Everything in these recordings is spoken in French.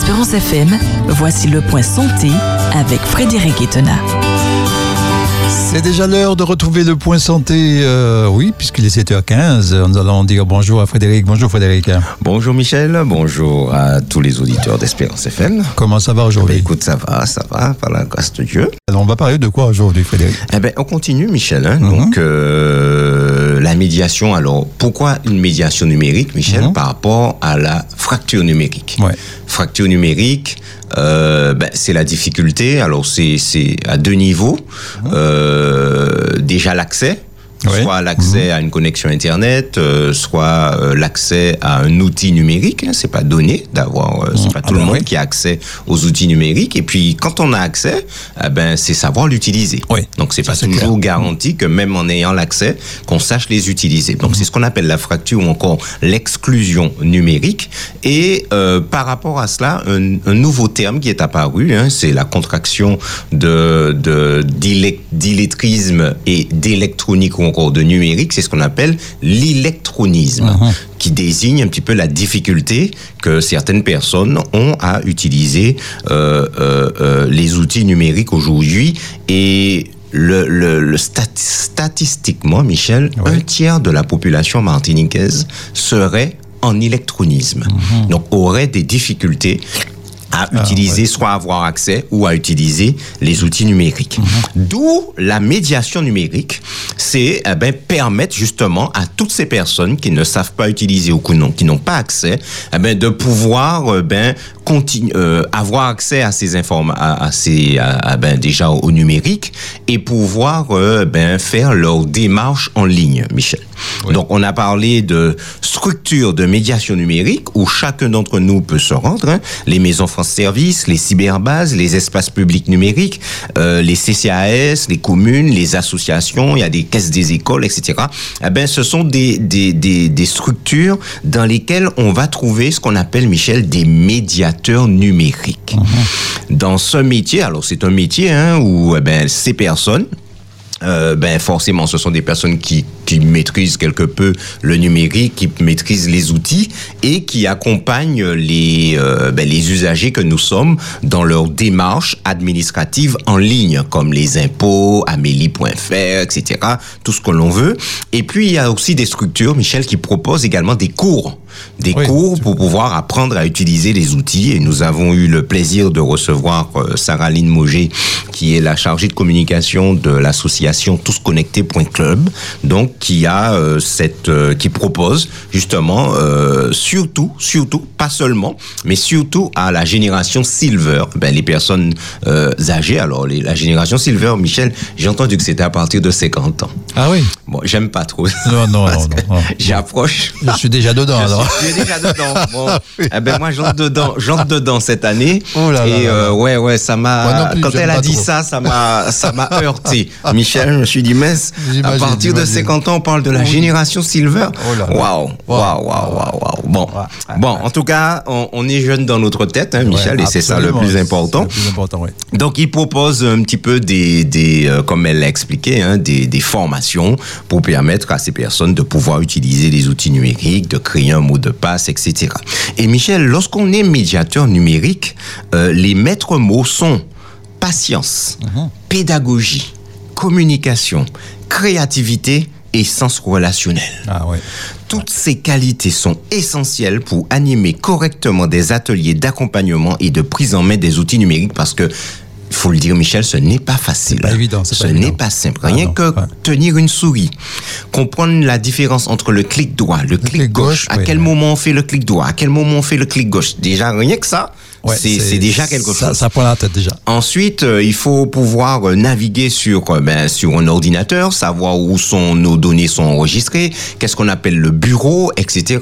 d'Espérance FM, voici le point santé avec Frédéric Etena. C'est déjà l'heure de retrouver le point santé, euh, oui, puisqu'il est 7h15. Nous allons dire bonjour à Frédéric. Bonjour Frédéric. Bonjour Michel, bonjour à tous les auditeurs d'Espérance FM. Comment ça va aujourd'hui Ben, Écoute, ça va, ça va, par la grâce de Dieu. Alors, on va parler de quoi aujourd'hui Frédéric? Eh ben, on continue Michel. hein. Mhm. Donc, euh, la médiation, alors, pourquoi une médiation numérique, Michel, Mhm. par rapport à la fracture numérique? Ouais. Fracture numérique, euh, ben, c'est la difficulté. Alors, c'est c'est à deux niveaux. Euh, déjà l'accès. Soit l'accès à une connexion internet, euh, soit euh, l'accès à un outil numérique. Hein, c'est pas donné d'avoir, euh, c'est pas Ah tout le ben monde oui. qui a accès aux outils numériques. Et puis quand on a accès, eh ben c'est savoir l'utiliser. Oui. Donc c'est pas toujours clair. garanti que même en ayant l'accès, qu'on sache les utiliser. Donc c'est ce qu'on appelle la fracture ou encore l'exclusion numérique. Et euh, par rapport à cela, un, un nouveau terme qui est apparu, hein, c'est la contraction de d'illettrisme et d'électronique ou encore de numérique. C'est ce qu'on appelle l'électronisme, Mhm. qui désigne un petit peu la difficulté que certaines personnes ont à utiliser euh, euh, euh, les outils numériques aujourd'hui et le, le, le stat- statistiquement, Michel, un tiers de la population martiniquaise serait en électronisme. Donc, aurait des difficultés à utiliser, soit avoir accès ou à utiliser les outils numériques. D'où la médiation numérique, c'est eh ben, permettre justement à toutes ces personnes qui ne savent pas utiliser ou qui n'ont pas accès, eh ben, de pouvoir eh ben, continu- euh, avoir accès à ces informations, à, à ces, à- à, ben, déjà au numérique et pouvoir euh, ben, faire leur démarche en ligne, Michel. Oui. Donc, on a parlé de structure de médiation numérique où chacun d'entre nous peut se rendre. hein. Les maisons France Service, les cyberbases, les espaces publics numériques, euh, les CCAS, les communes, les associations, il y a des caisses des écoles, etc. Eh ben, ce sont des, des, des, des structures dans lesquelles on va trouver ce qu'on appelle, Michel, des médiateurs numériques. Dans ce métier, alors c'est un métier hein, où eh ben, ces personnes euh, ben forcément, ce sont des personnes qui, qui maîtrisent quelque peu le numérique, qui maîtrisent les outils et qui accompagnent les, euh, ben, les usagers que nous sommes dans leur démarche administrative en ligne, comme les impôts, amélie.fr, etc., tout ce que l'on veut. Et puis, il y a aussi des structures, Michel, qui proposent également des cours. Des Oui. cours pour pouvoir apprendre à utiliser les outils. Et nous avons eu le plaisir de recevoir euh, Sarah-Lyne Moget, qui est la chargée de communication de l'association tousconnectés.club, donc qui a euh, cette, euh, qui propose justement euh, surtout, surtout, pas seulement, mais surtout à la génération silver, ben, les personnes euh, âgées. Alors les- la génération silver, Michel, j'ai entendu que c'était à partir de 50 ans. Ah oui Bon, j'aime pas trop. Non, non, non, que non, non. J'approche. Je suis déjà dedans Je alors. Déjà dedans. Bon, eh ben moi j'entre dedans, j'entre dedans cette année. Oh là et là euh, là. ouais ouais, ça m'a. Quand elle a dit trop. ça, ça m'a, ça m'a heurté. Michel, je me suis dit mais à partir de j'imagine. 50 ans, on parle de la génération silver. Oh. Waouh, waouh, waouh, waouh. Bon, bon, en tout cas, on, on est jeune dans notre tête, hein, Michel, Ouais, et c'est ça le plus important. Le plus important. Donc, il propose un petit peu des, des euh, comme elle l'a expliqué, hein, des, des formations pour permettre à ces personnes de pouvoir utiliser les outils numériques, de créer un mot de passe, etc. Et Michel, lorsqu'on est médiateur numérique, euh, les maîtres mots sont patience, pédagogie, communication, créativité et sens relationnel. Ah oui. Toutes ces qualités sont essentielles pour animer correctement des ateliers d'accompagnement et de prise en main des outils numériques parce que il faut le dire, Michel, ce n'est pas facile. Pas évident, Ce n'est pas simple. Ah Rien non, que ouais. tenir une souris, comprendre la différence entre le clic droit, le, clic, clic gauche, gauche, à oui, quel moment on fait le clic droit, à quel moment on fait le clic gauche. Déjà, rien que ça, Ouais, c'est c'est déjà quelque ça, chose. Ça prend la tête déjà. Ensuite, euh, il faut pouvoir euh, naviguer sur euh, ben, sur un ordinateur, savoir où sont nos données sont enregistrées, qu'est-ce qu'on appelle le bureau, etc.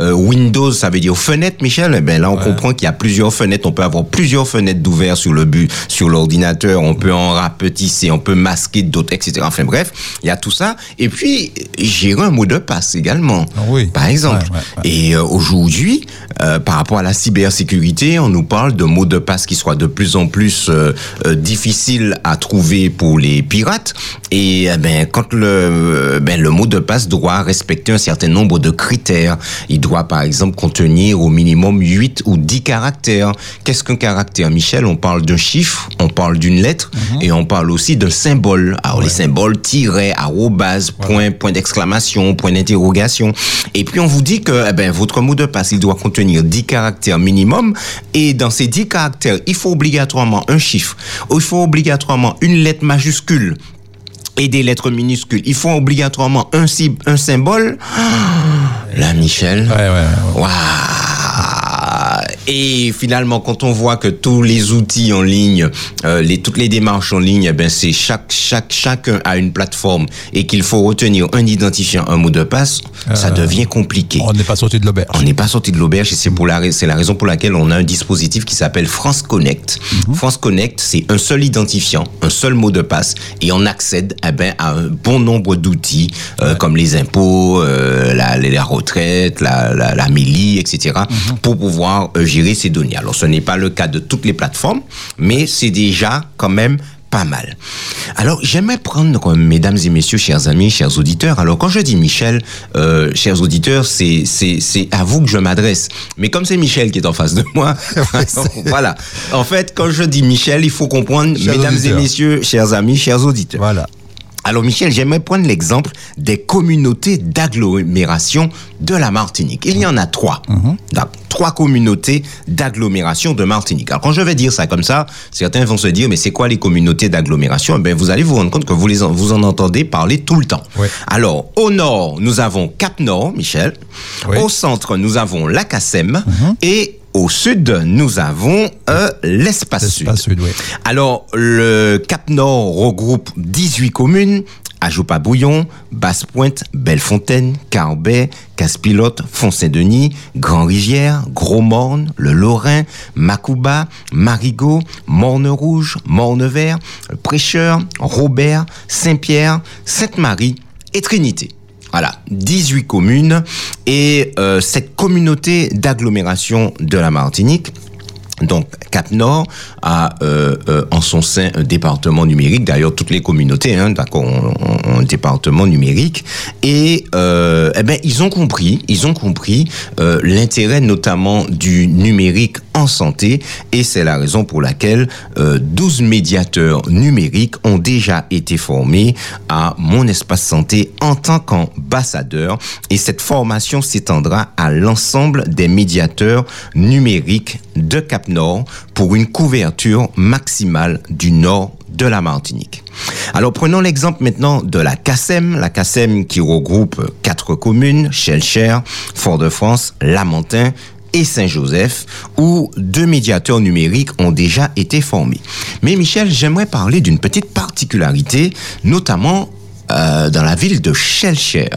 Euh, Windows, ça veut dire fenêtre, Michel. Eh ben là, on comprend qu'il y a plusieurs fenêtres. On peut avoir plusieurs fenêtres d'ouvert sur le but, sur l'ordinateur. On peut en rapetisser, on peut masquer d'autres, etc. Enfin bref, il y a tout ça. Et puis gérer un mot de passe également. Ah oui. Par exemple. Ouais. Et euh, aujourd'hui, euh, par rapport à la cybersécurité, on nous parle de mots de passe qui soient de plus en plus euh, euh, difficiles à trouver pour les pirates. Et eh ben, quand le, euh, ben, le mot de passe doit respecter un certain nombre de critères, il doit par exemple contenir au minimum 8 ou 10 caractères. Qu'est-ce qu'un caractère, Michel? On parle d'un chiffre, on parle d'une lettre et on parle aussi d'un symbole. Alors les symboles, tiret, arrobase, point, point d'exclamation, point d'interrogation. Et puis on vous dit que eh ben, votre mot de passe, il doit contenir 10 caractères minimum. Et dans ces 10 caractères, il faut obligatoirement un chiffre, il faut obligatoirement une lettre majuscule et des lettres minuscules. Il faut obligatoirement un, sy- un symbole. Là, Michel. Ouais, ouais, ouais. Waouh Et finalement, quand on voit que tous les outils en ligne, euh, les, toutes les démarches en ligne, eh ben c'est chaque, chaque, chacun a une plateforme et qu'il faut retenir un identifiant, un mot de passe, ça Euh, devient compliqué. On n'est pas sorti de l'auberge. On n'est pas sorti de l'auberge et c'est pour la, c'est la raison pour laquelle on a un dispositif qui s'appelle France Connect. France Connect, c'est un seul identifiant, un seul mot de passe et on accède eh ben, à un bon nombre d'outils euh, comme les impôts, euh, la, la retraite, la, la, la MELI, etc. pour pouvoir euh, gérer ces données. Alors ce n'est pas le cas de toutes les plateformes, mais c'est déjà quand même pas mal. Alors, j'aimerais prendre, mesdames et messieurs, chers amis, chers auditeurs. Alors, quand je dis Michel, euh, chers auditeurs, c'est c'est c'est à vous que je m'adresse. Mais comme c'est Michel qui est en face de moi, voilà. En fait, quand je dis Michel, il faut comprendre, Chers mesdames auditeurs. et messieurs, chers amis, chers auditeurs. Voilà. Alors Michel, j'aimerais prendre l'exemple des communautés d'agglomération de la Martinique. Il y en a trois. Donc, trois communautés d'agglomération de Martinique. Alors quand je vais dire ça comme ça, certains vont se dire mais c'est quoi les communautés d'agglomération? Eh bien vous allez vous rendre compte que vous les en, vous en entendez parler tout le temps. Oui. Alors au nord, nous avons Cap Nord, Michel. Oui. Au centre, nous avons la CASEM et au sud, nous avons euh, l'espace sud. L'espace sud, oui. Alors, le Cap Nord regroupe 18 communes. Ajoupa-Bouillon, Basse-Pointe, Bellefontaine, Carbet, Casse-Pilote, Font-Saint-Denis, Grand-Rivière, Gros-Morne, Le Lorrain, Macouba, Marigot, Morne-Rouge, Morne-Vert, Prêcheur, Robert, Saint-Pierre, Sainte-Marie et Trinité. Voilà, 18 communes et euh, cette communauté d'agglomération de la Martinique donc Cap Nord a euh, euh, en son sein un département numérique. D'ailleurs, toutes les communautés, hein, d'accord, ont, un département numérique. Et euh, eh ben, ils ont compris, ils ont compris l'intérêt notamment du numérique en santé. Et c'est la raison pour laquelle euh, 12 médiateurs numériques ont déjà été formés à Mon Espace Santé en tant qu'ambassadeurs. Et cette formation s'étendra à l'ensemble des médiateurs numériques de Cap-Nord pour une couverture maximale du nord de la Martinique. Alors prenons l'exemple maintenant de la CASEM, la CASEM qui regroupe quatre communes, Chelcher, Fort-de-France, Lamentin et Saint-Joseph, où deux médiateurs numériques ont déjà été formés. Mais Michel, j'aimerais parler d'une petite particularité, notamment euh, dans la ville de Chelcher,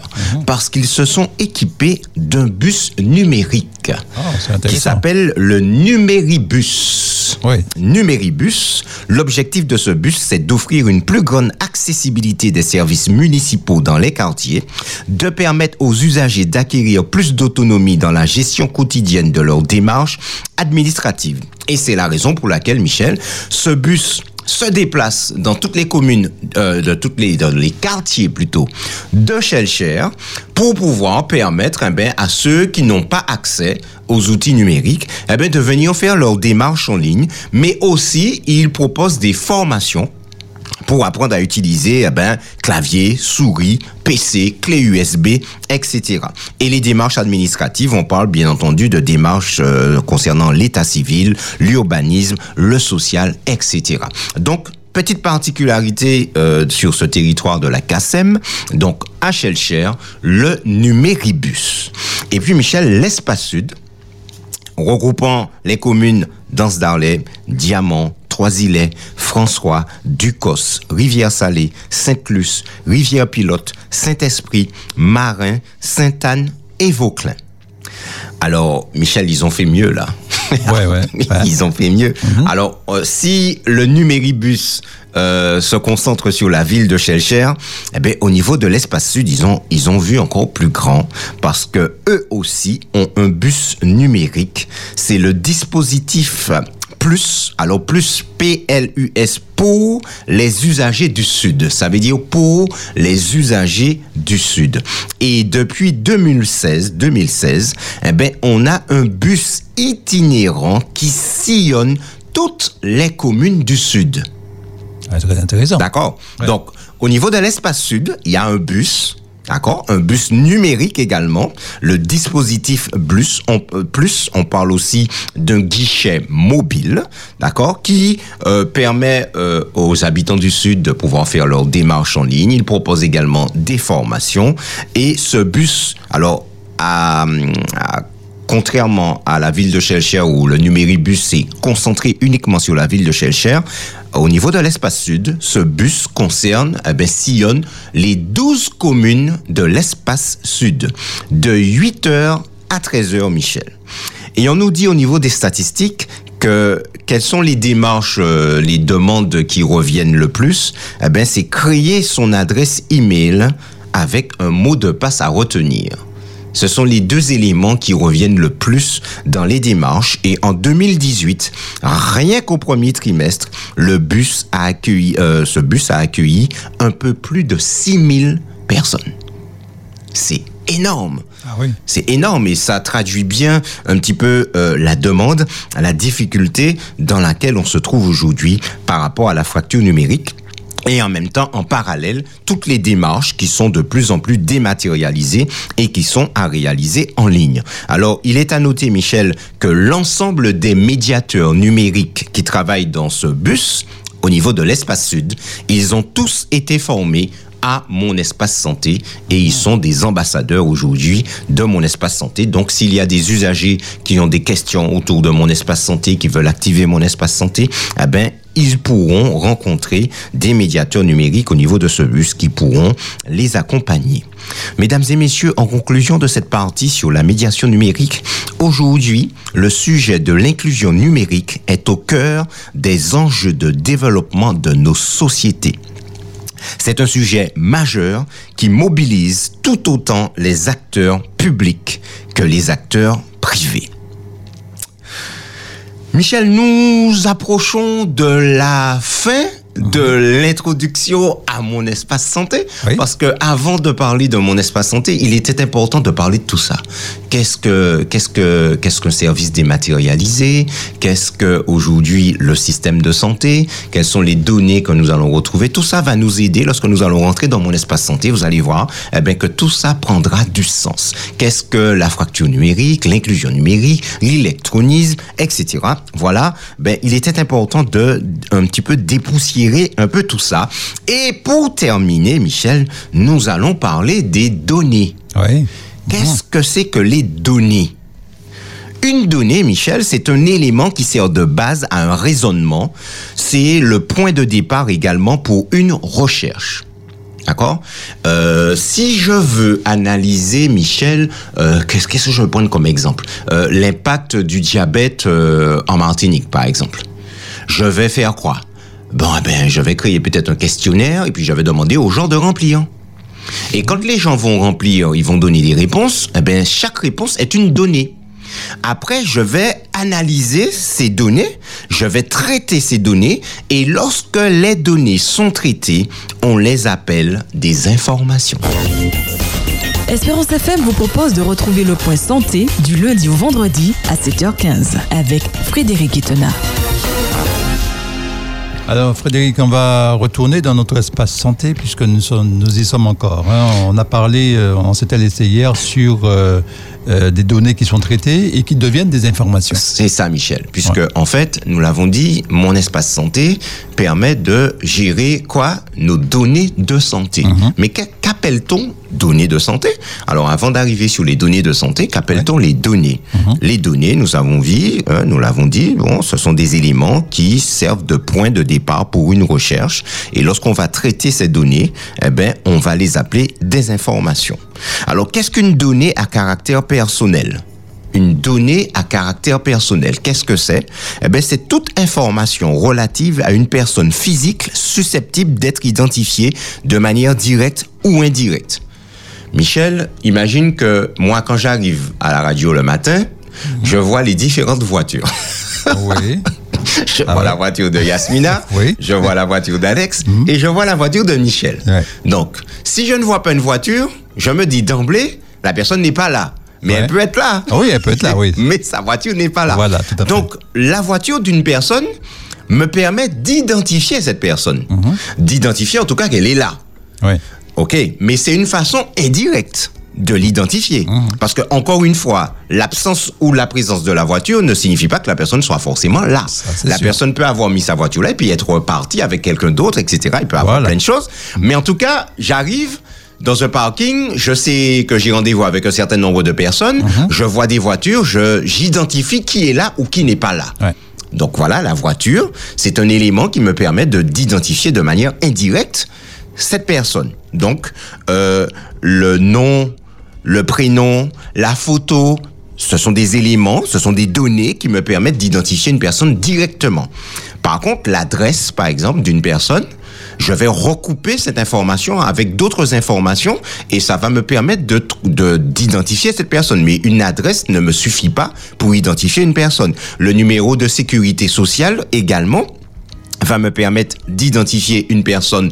parce qu'ils se sont équipés d'un bus numérique Ah, qui s'appelle le Numéribus. Oui. Numéribus, l'objectif de ce bus, c'est d'offrir une plus grande accessibilité des services municipaux dans les quartiers, de permettre aux usagers d'acquérir plus d'autonomie dans la gestion quotidienne de leurs démarches administratives. Et c'est la raison pour laquelle, Michel, ce bus se déplace dans toutes les communes, euh, de toutes les, dans les quartiers plutôt, de Chelcher pour pouvoir permettre eh ben, à ceux qui n'ont pas accès aux outils numériques eh ben, de venir faire leurs démarches en ligne, mais aussi il propose des formations pour apprendre à utiliser eh ben, clavier, souris, PC, clé USB, etc. Et les démarches administratives, on parle bien entendu de démarches euh, concernant l'état civil, l'urbanisme, le social, etc. Donc, petite particularité euh, sur ce territoire de la CASEM, donc à le numéribus. Et puis, Michel, l'espace sud, regroupant les communes d'Anse d'Arlay, Diamant, Trois-Îlets, François, Ducos, Rivière-Salée, Sainte-Luce, Rivière-Pilote, Saint-Esprit, Marin, Sainte-Anne et Vauclin. Alors, Michel, ils ont fait mieux là. Ouais, ouais. ouais. Ils ont fait mieux. Alors, euh, si le numéribus euh, se concentre sur la ville de Shelcher, eh ben, au niveau de l'espace sud, ils ont, ils ont vu encore plus grand parce que eux aussi ont un bus numérique. C'est le dispositif plus, alors plus P-L-U-S pour les usagers du Sud. Ça veut dire pour les usagers du Sud. Et depuis 2016, 2016, eh ben, on a un bus itinérant qui sillonne toutes les communes du Sud. Ouais, très intéressant. D'accord Ouais. Donc, au niveau de l'espace sud, il y a un bus. D'accord Un bus numérique également. Le dispositif Plus, on, euh, plus, on parle aussi d'un guichet mobile, d'accord, qui euh, permet euh, aux habitants du Sud de pouvoir faire leurs démarches en ligne. Il propose également des formations. Et ce bus, alors, à contrairement à la ville de Shelcher où le numéribus s'est concentré uniquement sur la ville de Shelcher, au niveau de l'espace sud, ce bus concerne, eh ben, sillonne les 12 communes de l'espace sud, de 8h à 13h, Michel. Et on nous dit au niveau des statistiques que quelles sont les démarches, euh, les demandes qui reviennent le plus? Eh c'est créer son adresse email avec un mot de passe à retenir. Ce sont les deux éléments qui reviennent le plus dans les démarches. Et en 2018, rien qu'au premier trimestre, le bus a accueilli, euh, ce bus a accueilli un peu plus de 6000 personnes. C'est énorme. Ah oui. C'est énorme et ça traduit bien un petit peu euh, la demande, la difficulté dans laquelle on se trouve aujourd'hui par rapport à la fracture numérique. Et en même temps, en parallèle, toutes les démarches qui sont de plus en plus dématérialisées et qui sont à réaliser en ligne. Alors, il est à noter, Michel, que l'ensemble des médiateurs numériques qui travaillent dans ce bus, au niveau de l'espace sud, ils ont tous été formés à mon espace santé et ils sont des ambassadeurs aujourd'hui de mon espace santé. Donc s'il y a des usagers qui ont des questions autour de mon espace santé, qui veulent activer mon espace santé, eh ben ils pourront rencontrer des médiateurs numériques au niveau de ce bus qui pourront les accompagner. Mesdames et messieurs, en conclusion de cette partie sur la médiation numérique, aujourd'hui, le sujet de l'inclusion numérique est au cœur des enjeux de développement de nos sociétés. C'est un sujet majeur qui mobilise tout autant les acteurs publics que les acteurs privés. Michel, nous approchons de la fin de l'introduction à mon espace santé Oui. parce que avant de parler de mon espace santé, il était important de parler de tout ça. Qu'est-ce que qu'est-ce que qu'est-ce qu'un service dématérialisé? Qu'est-ce que aujourd'hui le système de santé? Quelles sont les données que nous allons retrouver? Tout ça va nous aider lorsque nous allons rentrer dans mon espace santé. Vous allez voir, eh bien que tout ça prendra du sens. Qu'est-ce que la fracture numérique, l'inclusion numérique, l'électronisme, etc. Voilà. Ben il était important de un petit peu dépoussiérer un peu tout ça. Et pour terminer, Michel, nous allons parler des données. Oui. Qu'est-ce que c'est que les données? Une donnée, Michel, c'est un élément qui sert de base à un raisonnement. C'est le point de départ également pour une recherche. D'accord? Euh, Si je veux analyser, Michel, euh, qu'est-ce que je veux prendre comme exemple? Euh, L'impact du diabète en Martinique, par exemple. Je vais faire quoi? Bon, eh ben, je vais créer peut-être un questionnaire et puis je vais demander aux gens de remplir. Et quand les gens vont remplir, ils vont donner des réponses, eh ben, chaque réponse est une donnée. Après, je vais analyser ces données, je vais traiter ces données, et lorsque les données sont traitées, on les appelle des informations. Espérance FM vous propose de retrouver le point santé du lundi au vendredi à 7h15 avec Frédéric Itena. Alors Frédéric, on va retourner dans notre espace santé puisque nous, sommes- nous y sommes encore. hein. On a parlé, euh, on s'était laissé hier sur euh, euh, des données qui sont traitées et qui deviennent des informations. C'est ça, Michel. Puisque, en fait, nous l'avons dit, mon espace santé permet de gérer quoi? Nos données de santé. Mais qu'a- qu'appelle-t-on données de santé? Alors, avant d'arriver sur les données de santé, qu'appelle-t-on les données? Les données, nous avons vu, hein, nous l'avons dit, bon, ce sont des éléments qui servent de point de départ pour une recherche. Et lorsqu'on va traiter ces données, eh ben, on va les appeler des informations. Alors, qu'est-ce qu'une donnée à caractère personnel? Une donnée à caractère personnel. Qu'est-ce que c'est? Eh ben, c'est toute information relative à une personne physique susceptible d'être identifiée de manière directe ou indirecte. Michel, imagine que moi, quand j'arrive à la radio le matin, je vois les différentes voitures. Oui. Je Ah vois ouais. la voiture de Yasmina, Oui. je vois la voiture d'Alex et je vois la voiture de Michel. Ouais. Donc, si je ne vois pas une voiture, je me dis d'emblée, la personne n'est pas là. Mais Ouais. elle peut être là. Ah oui, elle peut être là, oui. Mais sa voiture n'est pas là. Voilà, tout à fait. Donc, la voiture d'une personne me permet d'identifier cette personne. Mhm. D'identifier en tout cas qu'elle est là. Oui. OK, mais c'est une façon indirecte de l'identifier. Mhm. Parce que, encore une fois, l'absence ou la présence de la voiture ne signifie pas que la personne soit forcément là. Ça, la sûr. personne peut avoir mis sa voiture là et puis être parti avec quelqu'un d'autre, etc. Il peut avoir Voilà. plein de choses. Mais en tout cas, j'arrive dans un parking, je sais que j'ai rendez-vous avec un certain nombre de personnes, Mhm. je vois des voitures, je j'identifie qui est là ou qui n'est pas là. Ouais. Donc voilà, la voiture, c'est un élément qui me permet de d'identifier de manière indirecte cette personne. Donc euh, le nom, le prénom, la photo, ce sont des éléments, ce sont des données qui me permettent d'identifier une personne directement. Par contre, l'adresse, par exemple, d'une personne, je vais recouper cette information avec d'autres informations et ça va me permettre de de- d'identifier cette personne. Mais une adresse ne me suffit pas pour identifier une personne. Le numéro de sécurité sociale également va me permettre d'identifier une personne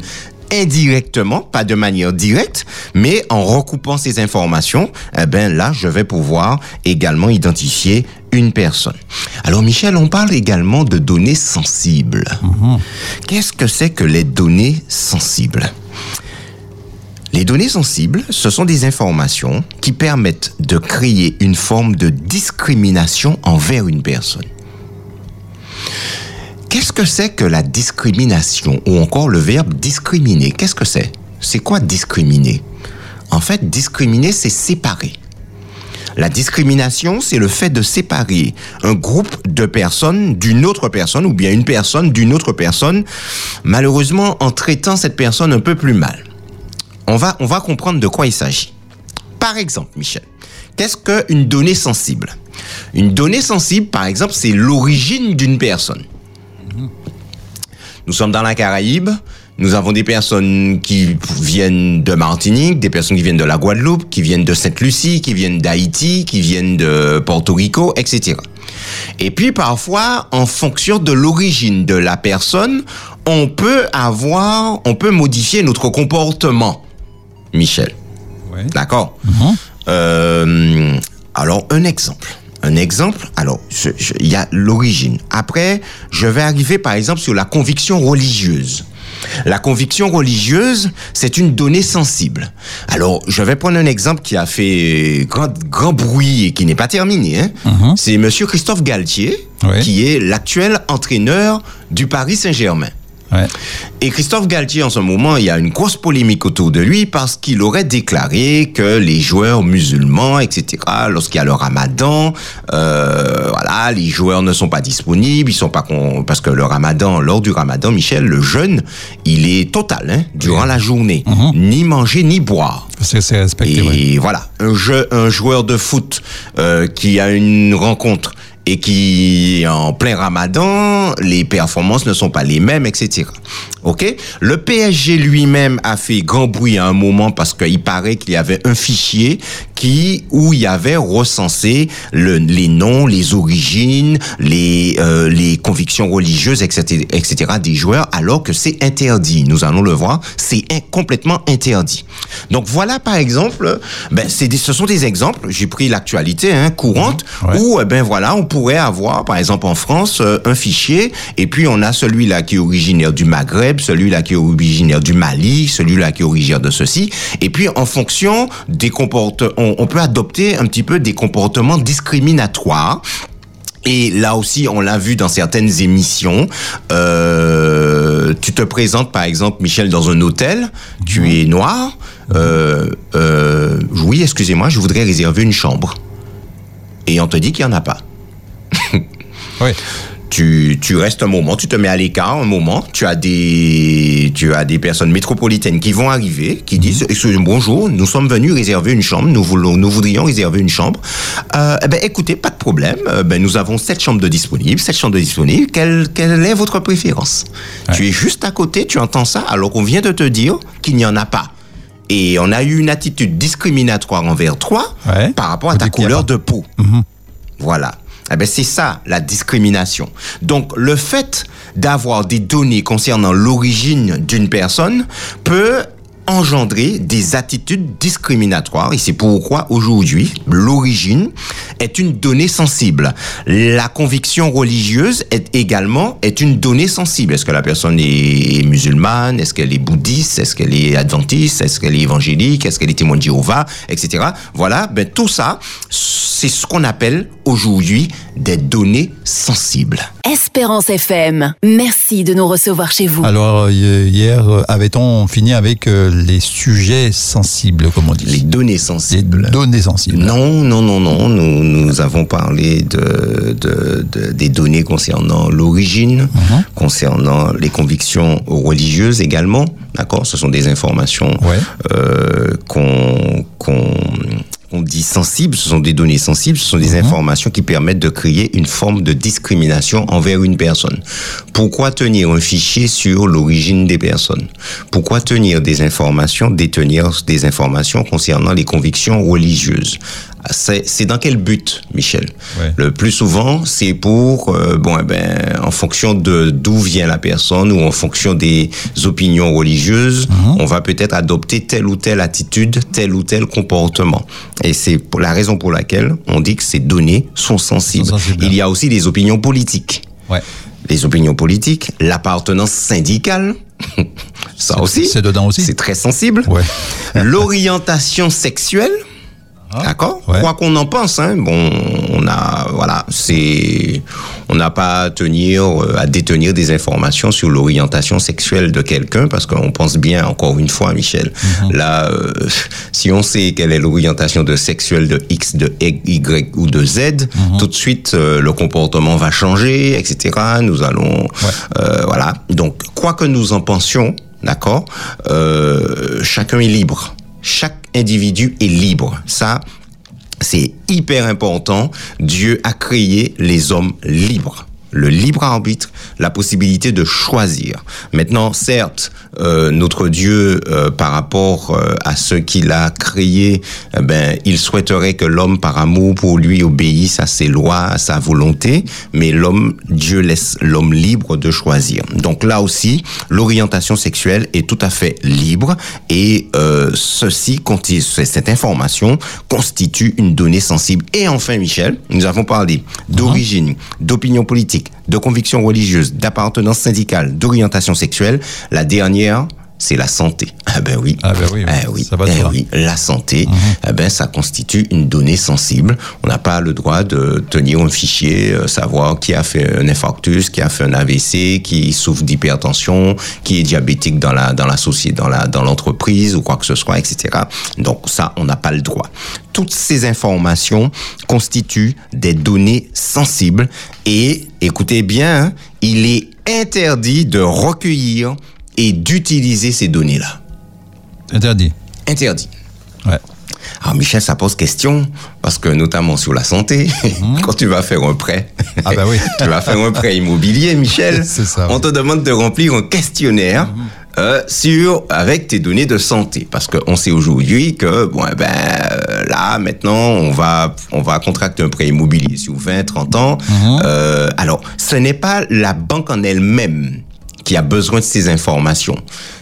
indirectement, pas de manière directe, mais en recoupant ces informations, eh ben là, je vais pouvoir également identifier une personne. Alors Michel, on parle également de données sensibles. Qu'est-ce que c'est que les données sensibles? Les données sensibles, ce sont des informations qui permettent de créer une forme de discrimination envers une personne. Qu'est-ce que c'est que la discrimination ou encore le verbe discriminer? Qu'est-ce que c'est? C'est quoi discriminer? En fait, discriminer, c'est séparer. La discrimination, c'est le fait de séparer un groupe de personnes d'une autre personne ou bien une personne d'une autre personne, malheureusement en traitant cette personne un peu plus mal. On va, on va comprendre de quoi il s'agit. Par exemple, Michel, qu'est-ce qu'une donnée sensible? Une donnée sensible, par exemple, c'est l'origine d'une personne. Nous sommes dans la Caraïbe. Nous avons des personnes qui viennent de Martinique, des personnes qui viennent de la Guadeloupe, qui viennent de Sainte-Lucie, qui viennent d'Haïti, qui viennent de Porto Rico, etc. Et puis parfois, en fonction de l'origine de la personne, on peut avoir, on peut modifier notre comportement. Michel. Ouais. D'accord? Euh, alors, un exemple. Un exemple, alors, il y a l'origine. Après, je vais arriver, par exemple, sur la conviction religieuse. La conviction religieuse, c'est une donnée sensible. Alors, je vais prendre un exemple qui a fait grand, grand bruit et qui n'est pas terminé. hein. C'est Monsieur Christophe Galtier, qui est l'actuel entraîneur du Paris Saint-Germain. Ouais. Et Christophe Galtier, en ce moment, il y a une grosse polémique autour de lui parce qu'il aurait déclaré que les joueurs musulmans, etc., lorsqu'il y a le ramadan, euh, voilà, les joueurs ne sont pas disponibles, ils sont pas con... parce que le ramadan, lors du ramadan, Michel, le jeûne, il est total, hein, durant la journée. Ni manger, ni boire. C'est c'est respecté, Et ouais. voilà, un, jeu, un joueur de foot euh, qui a une rencontre et qui en plein ramadan, les performances ne sont pas les mêmes, etc. Ok? Le PSG lui-même a fait grand bruit à un moment parce qu'il paraît qu'il y avait un fichier qui où il y avait recensé le, les noms, les origines, les euh, les convictions religieuses, etc., etc. des joueurs, alors que c'est interdit. Nous allons le voir, c'est in- complètement interdit. Donc voilà par exemple, ben c'est des, ce sont des exemples. J'ai pris l'actualité hein, courante Ouais. où eh ben voilà, on pourrait avoir par exemple en France euh, un fichier et puis on a celui-là qui est originaire du Maghreb, celui-là qui est originaire du Mali, celui-là qui est originaire de ceci et puis en fonction des comportements, on, peut adopter un petit peu des comportements discriminatoires. Et là aussi, on l'a vu dans certaines émissions. Euh, tu te présentes, par exemple, Michel, dans un hôtel. Tu es noir. Euh, euh, oui, excusez-moi, je voudrais réserver une chambre. Et on te dit qu'il n'y en a pas. Ouais. Tu, tu restes un moment, tu te mets à l'écart un moment, tu as des, tu as des personnes métropolitaines qui vont arriver, qui disent, Mhm. Excusez- bonjour, nous sommes venus réserver une chambre, nous voulons, nous voudrions réserver une chambre. Euh, eh ben, écoutez, pas de problème, euh, ben, nous avons sept chambres de disponibles, sept chambres de disponibles, quelle, quelle est votre préférence? Tu es juste à côté, tu entends ça, alors qu'on vient de te dire qu'il n'y en a pas. Et on a eu une attitude discriminatoire envers toi Ouais. par rapport à ta couleur de peau. Voilà. Eh ben c'est ça la discrimination. Donc le fait d'avoir des données concernant l'origine d'une personne peut engendrer des attitudes discriminatoires et c'est pourquoi aujourd'hui l'origine est une donnée sensible. La conviction religieuse est également est une donnée sensible. Est-ce que la personne est musulmane? Est-ce qu'elle est bouddhiste? Est-ce qu'elle est adventiste? Est-ce qu'elle est évangélique? Est-ce qu'elle est témoin de Jéhovah? Etc. Voilà, ben tout ça, c'est ce qu'on appelle aujourd'hui des données sensibles. Espérance FM, merci de nous recevoir chez vous. Alors, euh, hier, euh, avait-on fini avec euh, les sujets sensibles, comme on dit Les données Les sensibles. données sensibles. Non, non, non, non. Nous, nous avons parlé de, de, de- des données concernant l'origine, concernant les convictions religieuses également. D'accord? Ce sont des informations Ouais. euh, qu'on qu'on qu'on dit sensibles. Ce sont des données sensibles. Ce sont des informations qui permettent de créer une forme de discrimination envers une personne. Pourquoi tenir un fichier sur l'origine des personnes? Pourquoi tenir des informations, détenir des informations concernant les convictions religieuses? C'est dans quel but, Michel Ouais. Le plus souvent, c'est pour euh, bon, eh ben, en fonction de d'où vient la personne ou en fonction des opinions religieuses, Mhm. on va peut-être adopter telle ou telle attitude, tel ou tel comportement. Et c'est la raison pour laquelle on dit que ces données sont sensibles. Sont sensibles. Il y a aussi des opinions politiques. Ouais. Les opinions politiques, l'appartenance syndicale, ça aussi, c'est dedans aussi c'est très sensible. Ouais. L'orientation sexuelle, D'accord. Ah, ouais. Quoi qu'on en pense, hein, bon, on a, voilà, c'est, on n'a pas à tenir, euh, à détenir des informations sur l'orientation sexuelle de quelqu'un parce qu'on pense bien, encore une fois, Michel. Mhm. Là, euh, si on sait quelle est l'orientation de sexuelle de X, de Y ou de Z, Mhm. tout de suite, euh, le comportement va changer, etc. Nous allons, euh, voilà. Donc, quoi que nous en pensions, d'accord, euh, chacun est libre. Chaque individu est libre. Ça, c'est hyper important. Dieu a créé les hommes libres. Le libre arbitre, la possibilité de choisir. Maintenant, certes, euh, notre Dieu, euh, par rapport euh, à ce qu'il a créé, eh ben, il souhaiterait que l'homme, par amour pour lui, obéisse à ses lois, à sa volonté, mais l'homme, Dieu laisse l'homme libre de choisir. Donc là aussi, l'orientation sexuelle est tout à fait libre et euh, ceci, cette information constitue une donnée sensible. Et enfin, Michel, nous avons parlé d'origine, d'opinion politique, de conviction religieuse, d'appartenance syndicale, d'orientation sexuelle. La dernière, c'est la santé. Ah ben oui. Ah ben oui, oui. Eh oui. Ça va Eh oui. La santé, eh ben ça constitue une donnée sensible. On n'a pas le droit de tenir un fichier, euh, savoir qui a fait un infarctus, qui a fait un AVC, qui souffre d'hypertension, qui est diabétique dans la dans la société, dans la dans l'entreprise ou quoi que ce soit, etc. Donc ça, on n'a pas le droit. Toutes ces informations constituent des données sensibles et écoutez bien, hein, il est interdit de recueillir et d'utiliser ces données-là. Interdit. Interdit. Ouais. Alors Michel, ça pose question parce que notamment sur la santé, quand tu vas faire un prêt, Mhm. Ah bah oui. tu vas faire un prêt immobilier, Michel. C'est ça, On oui. Mhm. te demande de remplir un questionnaire. euh, sur avec tes données de santé parce qu'on sait aujourd'hui que bon eh ben euh, là maintenant on va on va contracter un prêt immobilier sur 20 30 ans Mhm. Euh, alors ce n'est pas la banque en elle-même qui a besoin de ces informations.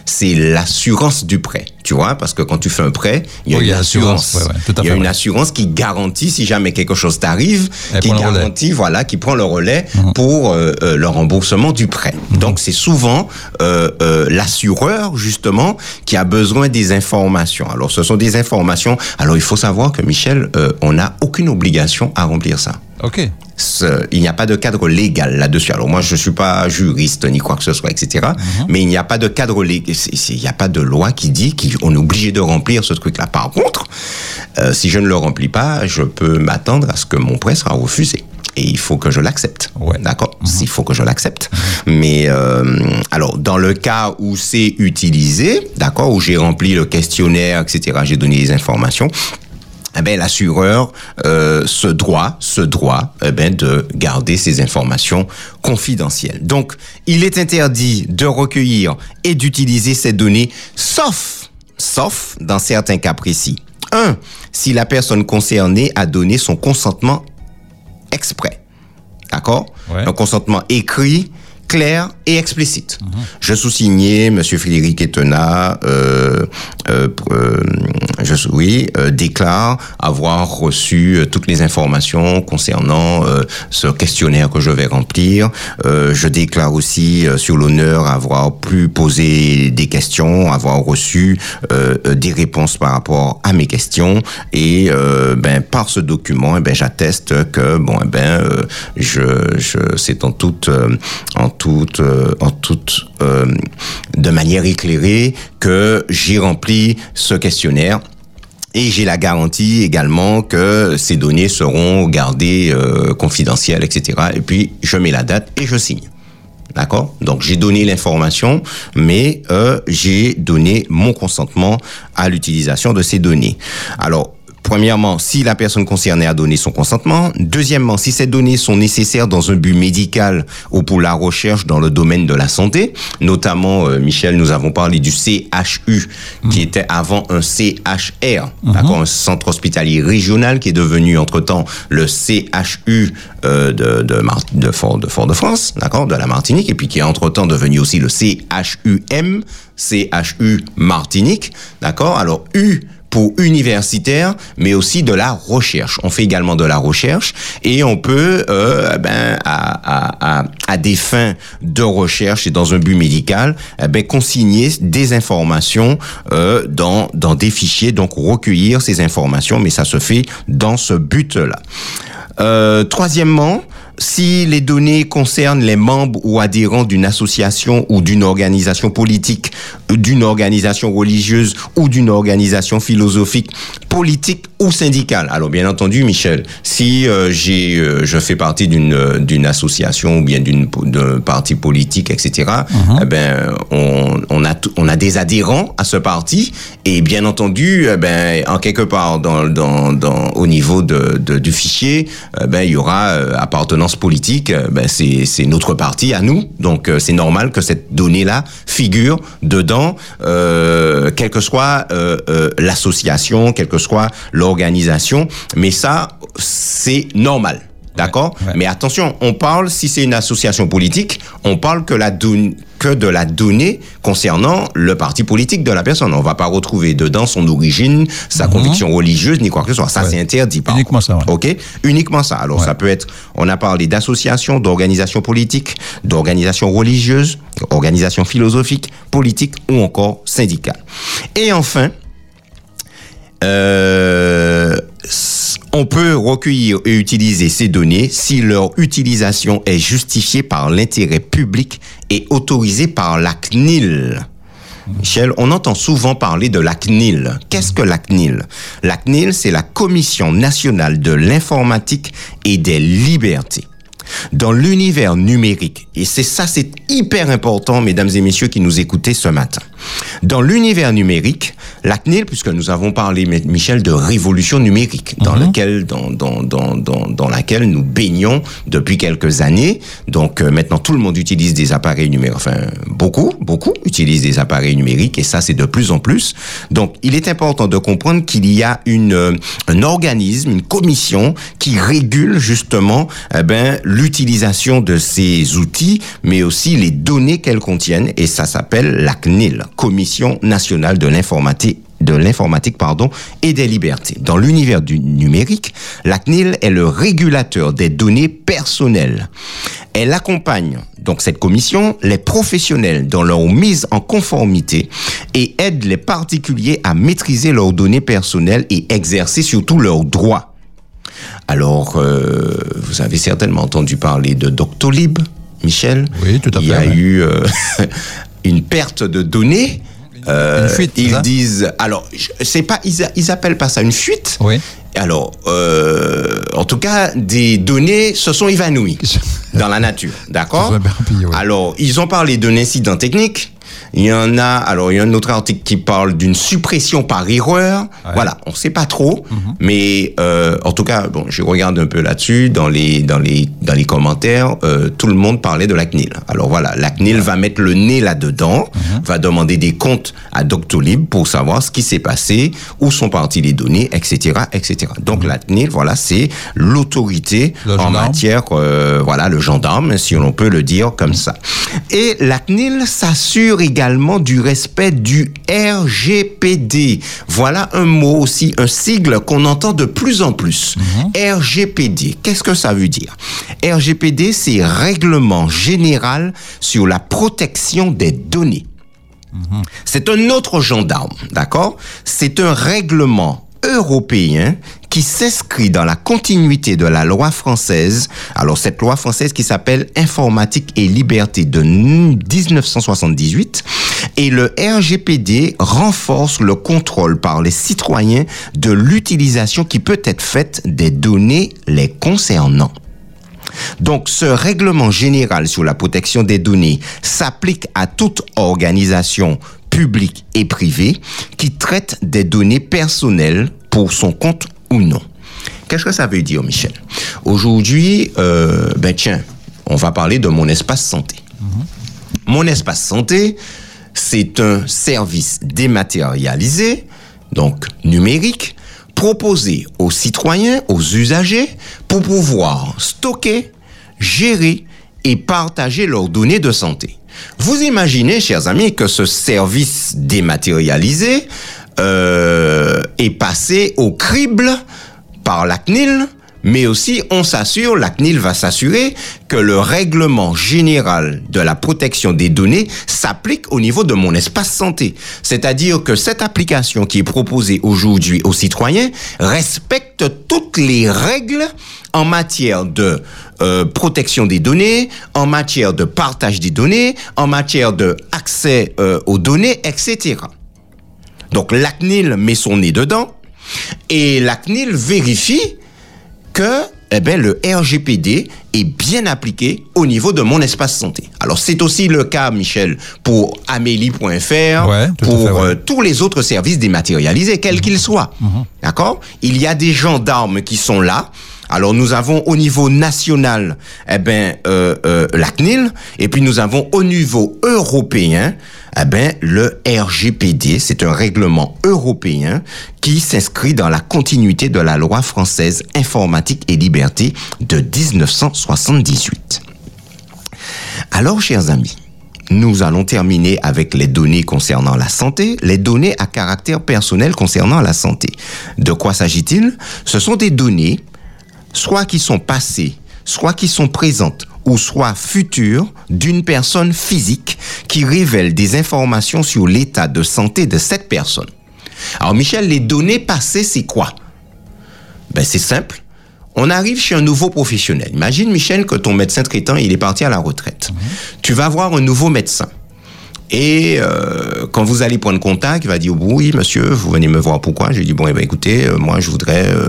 C'est l'assurance du prêt, tu vois, parce que quand tu fais un prêt, il y a Oui, une assurance. ouais, ouais, il y a une assurance qui garantit si jamais quelque chose t'arrive, qui garantit, voilà, qui prend le relais pour euh, euh, le remboursement du prêt. Donc c'est souvent euh, euh, l'assureur justement qui a besoin des informations. Alors ce sont des informations. Alors il faut savoir que Michel, euh, on n'a aucune obligation à remplir ça. Ok. Il n'y a pas de cadre légal là-dessus. Alors moi, je suis pas juriste ni quoi que ce soit, etc. Mais il n'y a pas de cadre légal. Il n'y a pas de loi qui dit qu'on est obligé de remplir ce truc-là. Par contre, Euh, si je ne le remplis pas, je peux m'attendre à ce que mon prêt sera refusé et il faut que je l'accepte. Ouais. D'accord Il faut que je l'accepte. Mais euh, alors, dans le cas où c'est utilisé, d'accord, où j'ai rempli le questionnaire, etc., j'ai donné les informations, eh ben, l'assureur euh, se droit, se droit eh ben, de garder ces informations confidentielles. Donc, il est interdit de recueillir et d'utiliser ces données, sauf, sauf dans certains cas précis. Un, si la personne concernée a donné son consentement exprès. D'accord? Ouais. Un consentement écrit, clair et explicite. Je sous-signais, Monsieur Frédéric Etena, euh, euh, euh, je, oui, euh, déclare avoir reçu euh, toutes les informations concernant euh, ce questionnaire que je vais remplir. Euh, je déclare aussi euh, sur l'honneur avoir pu poser des questions, avoir reçu des réponses par rapport à mes questions et ben par ce document, eh ben j'atteste que bon, eh ben je, je c'est en toute en toute en toute de manière éclairée que j'ai rempli ce questionnaire et j'ai la garantie également que ces données seront gardées euh, confidentielles, etc. Et puis, je mets la date et je signe. D'accord? Donc, j'ai donné l'information, mais euh, j'ai donné mon consentement à l'utilisation de ces données. Alors, Premièrement, si la personne concernée a donné son consentement. Deuxièmement, si ces données sont nécessaires dans un but médical ou pour la recherche dans le domaine de la santé. Notamment, euh, Michel, nous avons parlé du CHU, qui était avant un CHR, d'accord, un centre hospitalier régional qui est devenu entre-temps le CHU euh, de, de, Mar- de, Fort, de Fort-de-France, d'accord, de la Martinique, et puis qui est entre-temps devenu aussi le CHUM, CHU Martinique, d'accord. Alors, U pour universitaire, mais aussi de la recherche. On fait également de la recherche et on peut, euh, eh ben, à, à, à, à des fins de recherche et dans un but médical, eh ben, consigner des informations euh, dans, dans des fichiers, donc recueillir ces informations, mais ça se fait dans ce but-là. Euh, troisièmement, si les données concernent les membres ou adhérents d'une association ou d'une organisation politique, d'une organisation religieuse ou d'une organisation philosophique, politique ou syndicale. Alors bien entendu, Michel, si euh, j'ai, euh, je fais partie d'une euh, d'une association ou bien d'une d'un parti politique, etc. Eh ben, on, on a on a des adhérents à ce parti et bien entendu, eh ben, en quelque part dans dans, dans au niveau de, de- du fichier, eh ben il y aura euh, politique. eh Ben c'est notre parti à nous, donc euh, c'est normal que cette donnée là figure dedans, euh, quelle que soit euh, euh, l'association, quelle que soit l'organisation. Mais ça c'est normal. D'accord Ouais. Mais attention, on parle, si c'est une association politique, on parle que, la don- que de la donnée concernant le parti politique de la personne. On va pas retrouver dedans son origine, sa conviction religieuse, ni quoi que ce soit. Ça, Ouais. c'est interdit. par Uniquement contre. ça, ouais. OK Uniquement ça. Alors, ça peut être, on a parlé d'associations, d'organisations politiques, d'organisations religieuses, organisations philosophiques, politiques ou encore syndicales. Et enfin, euh, on peut recueillir et utiliser ces données si leur utilisation est justifiée par l'intérêt public et autorisée par la CNIL. Michel, on entend souvent parler de la CNIL. Qu'est-ce que la CNIL La CNIL, c'est la Commission nationale de l'informatique et des libertés. Dans l'univers numérique, et c'est ça, c'est hyper important, mesdames et messieurs qui nous écoutez ce matin. Dans l'univers numérique, la CNIL, puisque nous avons parlé, Michel, de révolution numérique, dans, lequel, dans, dans, dans, dans, dans laquelle nous baignons depuis quelques années. Donc euh, maintenant, tout le monde utilise des appareils numériques. Enfin, beaucoup, beaucoup utilisent des appareils numériques, et ça, c'est de plus en plus. Donc, il est important de comprendre qu'il y a une, euh, un organisme, une commission qui régule justement eh ben, l'utilisation de ces outils, mais aussi les données qu'elles contiennent, et ça s'appelle la CNIL, Commission nationale de l'informatique de l'informatique pardon et des libertés. Dans l'univers du numérique, la CNIL est le régulateur des données personnelles. Elle accompagne donc cette commission les professionnels dans leur mise en conformité et aide les particuliers à maîtriser leurs données personnelles et exercer surtout leurs droits. Alors, euh, vous avez certainement entendu parler de Doctolib, Michel. Oui, tout à Il y fait, a ouais. eu euh, une perte de données Euh, Une fuite, ils disent, alors, c'est pas, ils, ils appellent pas ça une fuite. Oui. Alors, euh, en tout cas, des données se sont évanouies dans la nature, d'accord oui. Alors, ils ont parlé d'un incident technique. Il y en a, alors il y a un autre article qui parle d'une suppression par erreur. Voilà, on sait pas trop, mais euh, en tout cas, bon, je regarde un peu là-dessus dans les dans les dans les commentaires, euh, tout le monde parlait de la CNIL. Alors voilà, la CNIL va mettre le nez là-dedans, va demander des comptes à Doctolib pour savoir ce qui s'est passé, où sont parties les données, etc., etc. Donc la CNIL, voilà, c'est l'autorité en gendarme. matière, euh, voilà, le gendarme, si l'on peut le dire comme ça. Et la CNIL s'assure également du respect du RGPD. Voilà un mot aussi, un sigle qu'on entend de plus en plus. RGPD, qu'est-ce que ça veut dire? RGPD, c'est Règlement général sur la protection des données. C'est un autre gendarme, d'accord? C'est un règlement européen qui s'inscrit dans la continuité de la loi française. Alors cette loi française qui s'appelle Informatique et Liberté de 1978 et le RGPD renforce le contrôle par les citoyens de l'utilisation qui peut être faite des données les concernant. Donc, ce règlement général sur la protection des données s'applique à toute organisation publique et privée qui traite des données personnelles pour son compte ou non. Qu'est-ce que ça veut dire, Michel? Aujourd'hui, euh, ben tiens, on va parler de mon espace santé. Mon espace santé, c'est un service dématérialisé, donc numérique, proposé aux citoyens, aux usagers, pour pouvoir stocker, gérer et partager leurs données de santé. Vous imaginez, chers amis, que ce service dématérialisé euh, est passé au crible par la CNIL, mais aussi on s'assure, la CNIL va s'assurer que le règlement général de la protection des données s'applique au niveau de mon espace santé. C'est-à-dire que cette application qui est proposée aujourd'hui aux citoyens respecte toutes les règles en matière de euh, protection des données, en matière de partage des données, en matière de accès euh, aux données, etc. Donc la CNIL met son nez dedans et la CNIL vérifie que eh ben, le RGPD est bien appliqué au niveau de mon espace santé. Alors c'est aussi le cas, Michel, pour Amélie.fr, Ouais, pour fait, ouais. euh, tous les autres services dématérialisés, quels qu'ils soient. D'accord? Il y a des gendarmes qui sont là. Alors nous avons au niveau national, eh ben euh, euh, la CNIL, et puis nous avons au niveau européen, eh ben le RGPD, c'est un règlement européen qui s'inscrit dans la continuité de la loi française informatique et liberté de 1978. Alors, chers amis, nous allons terminer avec les données concernant la santé, les données à caractère personnel concernant la santé. De quoi s'agit-il? Ce sont des données, soit qui sont passées, soit qui sont présentes, ou soit futures, d'une personne physique qui révèle des informations sur l'état de santé de cette personne. Alors, Michel, les données passées, c'est quoi? Ben, c'est simple. On arrive chez un nouveau professionnel. Imagine, Michel, que ton médecin traitant, il est parti à la retraite. Tu vas voir un nouveau médecin. Et euh, quand vous allez prendre contact, il va dire oui, monsieur, vous venez me voir. Pourquoi? J'ai dit bon, eh ben écoutez, euh, moi je voudrais, euh,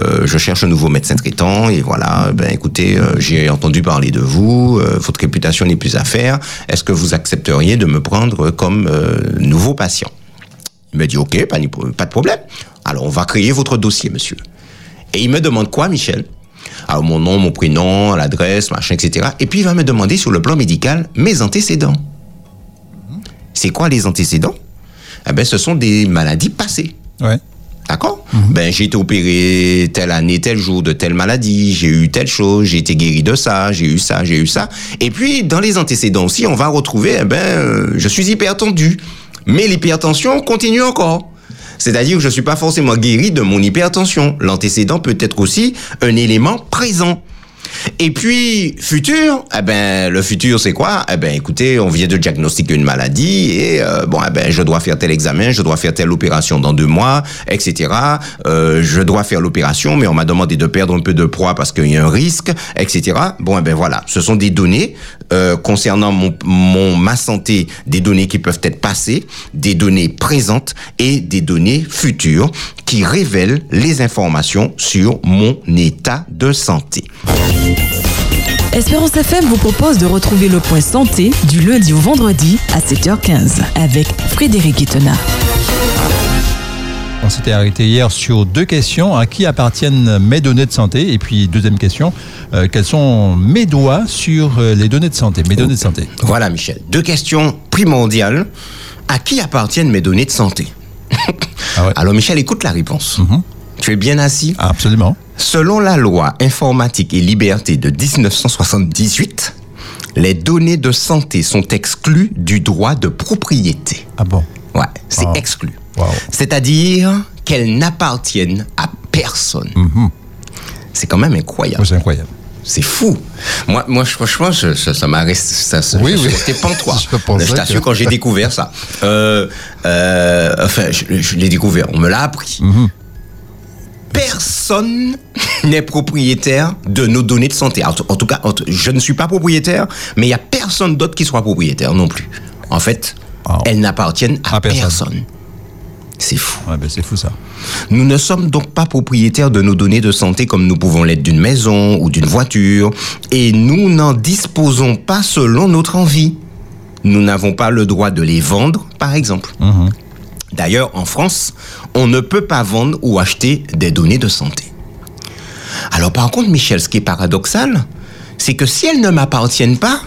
euh, je cherche un nouveau médecin traitant et voilà. Ben écoutez, euh, j'ai entendu parler de vous. euh, votre réputation n'est plus à faire. Est-ce que vous accepteriez de me prendre comme nouveau patient? Il me dit ok, pas, pas de problème. Alors on va créer votre dossier, monsieur. Et il me demande quoi, Michel? Alors mon nom, mon prénom, l'adresse, machin, etc. Et puis il va me demander sur le plan médical mes antécédents. C'est quoi les antécédents? Eh ben, ce sont des maladies passées. Ouais. D'accord? Ben, j'ai été opéré telle année, tel jour de telle maladie, j'ai eu telle chose, j'ai été guéri de ça, j'ai eu ça, j'ai eu ça. Et puis, dans les antécédents aussi, on va retrouver, eh ben, euh, je suis hypertendu. Mais l'hypertension continue encore. C'est-à-dire que je suis pas forcément guéri de mon hypertension. L'antécédent peut être aussi un élément présent. Et puis, futur, eh ben, le futur, c'est quoi? Eh ben, écoutez, on vient de diagnostiquer une maladie et euh, bon, eh ben, je dois faire tel examen, je dois faire telle opération dans deux mois, etc. Euh, je dois faire l'opération, mais on m'a demandé de perdre un peu de poids parce qu'il y a un risque, etc. Bon, eh ben voilà, ce sont des données euh, concernant mon, mon ma santé, des données qui peuvent être passées, des données présentes et des données futures qui révèlent les informations sur mon état de santé. Espérance FM vous propose de retrouver le point santé du lundi au vendredi à 7h15 avec Frédéric Itena. On s'était arrêté hier sur deux questions. À qui appartiennent mes données de santé? Et puis, deuxième question, euh, quels sont mes droits sur euh, les données de santé Mes données de santé? Voilà, Michel. Deux questions primordiales. À qui appartiennent mes données de santé? Ah ouais. Alors, Michel, écoute la réponse. Mhm. Tu es bien assis Absolument. Selon la loi informatique et liberté de 1978, les données de santé sont exclues du droit de propriété. Ah bon Ouais, c'est Wow. exclu. Wow. C'est-à-dire qu'elles n'appartiennent à personne. Mhm. C'est quand même incroyable. C'est incroyable. C'est fou. Moi, moi, je- franchement, je- ça, ça m'a resté, ça, Oui, je oui. pantois. Je Je t'assure que- quand j'ai découvert ça. Euh, euh, enfin, je, je l'ai découvert. On me l'a appris. Mhm. Personne n'est propriétaire de nos données de santé. En, tout- cas, je ne suis pas propriétaire, mais il y a personne d'autre qui soit propriétaire non plus. En fait, Wow. elles n'appartiennent à, À personne. personne. C'est fou. Ouais, ben, c'est fou ça. Nous ne sommes donc pas propriétaires de nos données de santé comme nous pouvons l'être d'une maison ou d'une voiture, et nous n'en disposons pas selon notre envie. Nous n'avons pas le droit de les vendre, par exemple. Mhm. D'ailleurs, en France, on ne peut pas vendre ou acheter des données de santé. Alors par contre, Michel, ce qui est paradoxal, c'est que si elles ne m'appartiennent pas,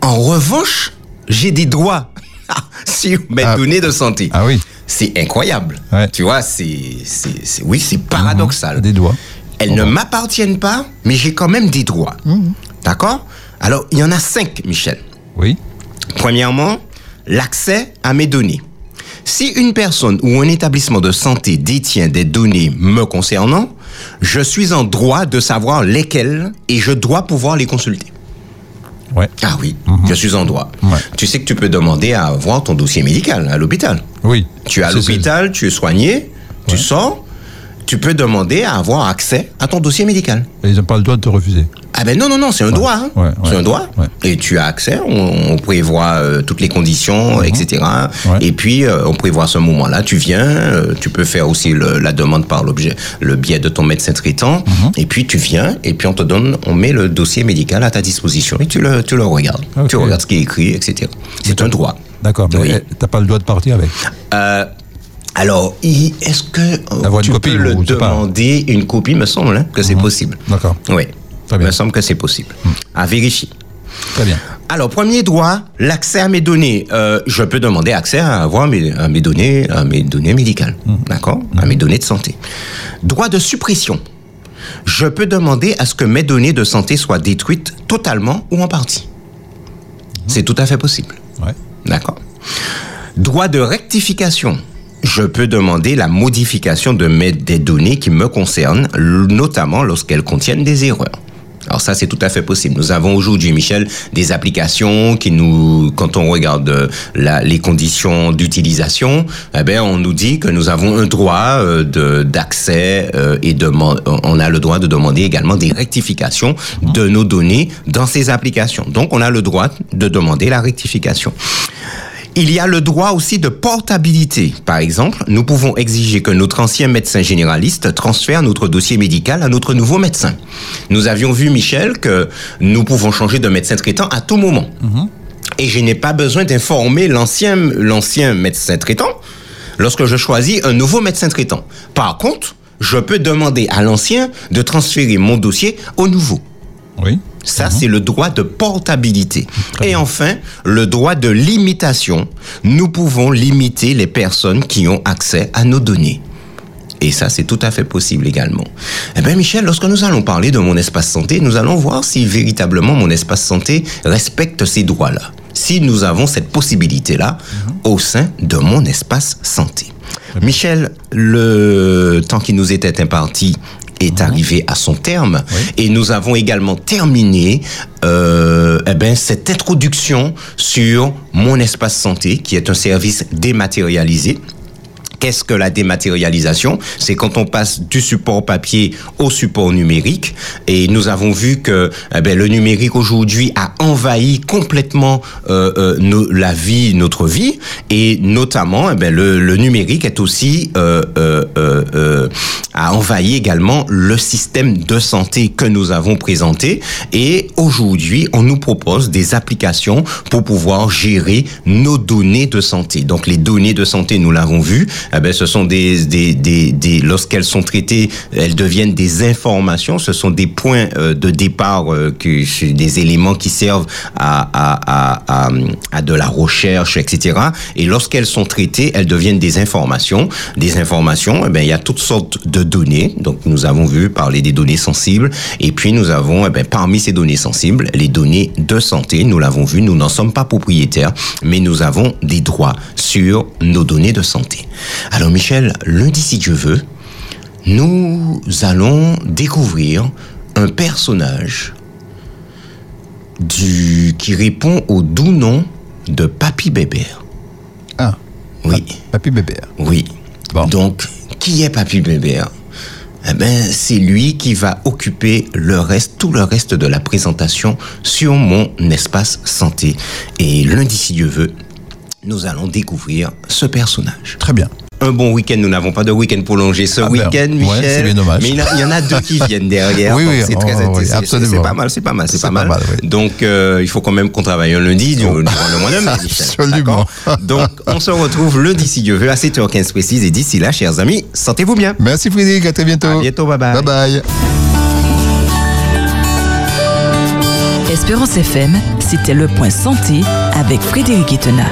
en revanche, j'ai des droits sur mes Ah. données de santé. Ah oui. C'est incroyable. Ouais. Tu vois, c'est, oui, c'est paradoxal. Des doigts. Elles ne m'appartiennent pas, mais j'ai quand même des droits. D'accord? Alors, il y en a cinq, Michel. Oui. Premièrement, l'accès à mes données. Si une personne ou un établissement de santé détient des données me concernant, je suis en droit de savoir lesquelles et je dois pouvoir les consulter. Ouais. Ah oui, je suis en droit. Ouais. Tu sais que tu peux demander à avoir ton dossier médical à l'hôpital. Oui. Tu es à l'hôpital, tu es soigné, tu sors, tu peux demander à avoir accès à ton dossier médical. Ils n'ont pas le droit de te refuser. Ah ben non, non, non, c'est un droit. hein. Ouais, ouais. c'est un droit. Et tu as accès, on, on prévoit euh, toutes les conditions, etc. Mhm. Ouais. Et puis, euh, on prévoit ce moment-là. Tu viens, euh, tu peux faire aussi le- la demande par l'objet, le biais de ton médecin traitant. Mhm. Et puis, tu viens, et puis on te donne, on met le dossier médical à ta disposition et tu le, tu le regardes. Tu regardes ce qui est écrit, etc. C'est un droit. D'accord, mais Oui. eh, t'as pas le droit de partir avec. Alors, est-ce que euh, Avoir une tu copie peux le sais pas. demander une copie, me semble, hein, que c'est possible. D'accord. Oui, Très bien. me semble que c'est possible. À vérifier. Très bien. Alors, premier droit, l'accès à mes données. Euh, je peux demander accès à avoir mes, à mes données, à mes données médicales, d'accord, à mes données de santé. Droit de suppression. Je peux demander à ce que mes données de santé soient détruites totalement ou en partie. C'est tout à fait possible. Ouais. D'accord. Droit de rectification. Je peux demander la modification de mes, des données qui me concernent, notamment lorsqu'elles contiennent des erreurs. Alors ça, c'est tout à fait possible. Nous avons aujourd'hui, Michel, des applications qui nous, quand on regarde euh, la- les conditions d'utilisation, eh ben, on nous dit que nous avons un droit euh, de- d'accès euh, et deman- on a le droit de demander également des rectifications de nos données dans ces applications. Donc, on a le droit de demander la rectification. Il y a le droit aussi de portabilité. Par exemple, nous pouvons exiger que notre ancien médecin généraliste transfère notre dossier médical à notre nouveau médecin. Nous avions vu, Michel, que nous pouvons changer de médecin traitant à tout moment. Et je n'ai pas besoin d'informer l'ancien, l'ancien médecin traitant lorsque je choisis un nouveau médecin traitant. Par contre, je peux demander à l'ancien de transférer mon dossier au nouveau. Oui. Ça, c'est le droit de portabilité. Et enfin, le droit de limitation. Nous pouvons limiter les personnes qui ont accès à nos données. Et ça, c'est tout à fait possible également. Eh bien, Michel, lorsque nous allons parler de mon espace santé, nous allons voir si véritablement mon espace santé respecte ces droits-là. Si nous avons cette possibilité-là au sein de mon espace santé. Michel, le temps qui nous était imparti est arrivé à son terme. Et nous avons également terminé euh, eh ben, cette introduction sur mon espace santé, qui est un service dématérialisé Qu'est-ce que la dématérialisation? C'est quand on passe du support papier au support numérique. Et nous avons vu que eh ben, le numérique aujourd'hui a envahi complètement euh, euh, la vie, notre vie. Et notamment, eh ben, le, le, numérique est aussi euh, euh, euh, a envahi également le système de santé que nous avons présenté. Et aujourd'hui, on nous propose des applications pour pouvoir gérer nos données de santé. Donc les données de santé, nous l'avons vu, eh ben, ce sont des, des, des, des lorsqu'elles sont traitées, elles deviennent des informations. Ce sont des points euh, de départ, euh, que, des éléments qui servent à, à, à, à, de la recherche, etc. Et lorsqu'elles sont traitées, elles deviennent des informations. Des informations, eh ben, il y a toutes sortes de données. Donc, nous avons vu parler des données sensibles. Et puis, nous avons, eh ben, parmi ces données sensibles, les données de santé. Nous l'avons vu, nous n'en sommes pas propriétaires, mais nous avons des droits sur nos données de santé. Alors Michel, lundi si Dieu veut, nous allons découvrir un personnage du, qui répond au doux nom de Papy Bébert. Ah. Oui. Papy Bébert. Oui. Bon. Donc, qui est Papy Bébert? Eh ben, c'est lui qui va occuper le reste, tout le reste de la présentation sur mon espace santé. Et lundi, si Dieu veut, nous allons découvrir ce personnage. Très bien un bon week-end. Nous n'avons pas de week-end prolongé ce ah ben, week-end, Michel. Ouais, c'est bien dommage. Mais il y, en a deux qui viennent derrière. oui, oui, c'est très oh, oui, C'est pas mal, c'est pas mal, c'est pas, pas, mal. oui. Donc, euh, il faut quand même qu'on travaille un lundi durant le mois de mai, Michel. Absolument. Donc, on se retrouve lundi, si Dieu veut, à 7h15 précise. Et d'ici là, chers amis, sentez-vous bien. Merci Frédéric, à très bientôt. À bientôt, bye bye. Bye bye. Espérance FM, c'était le point santé avec Frédéric Etena.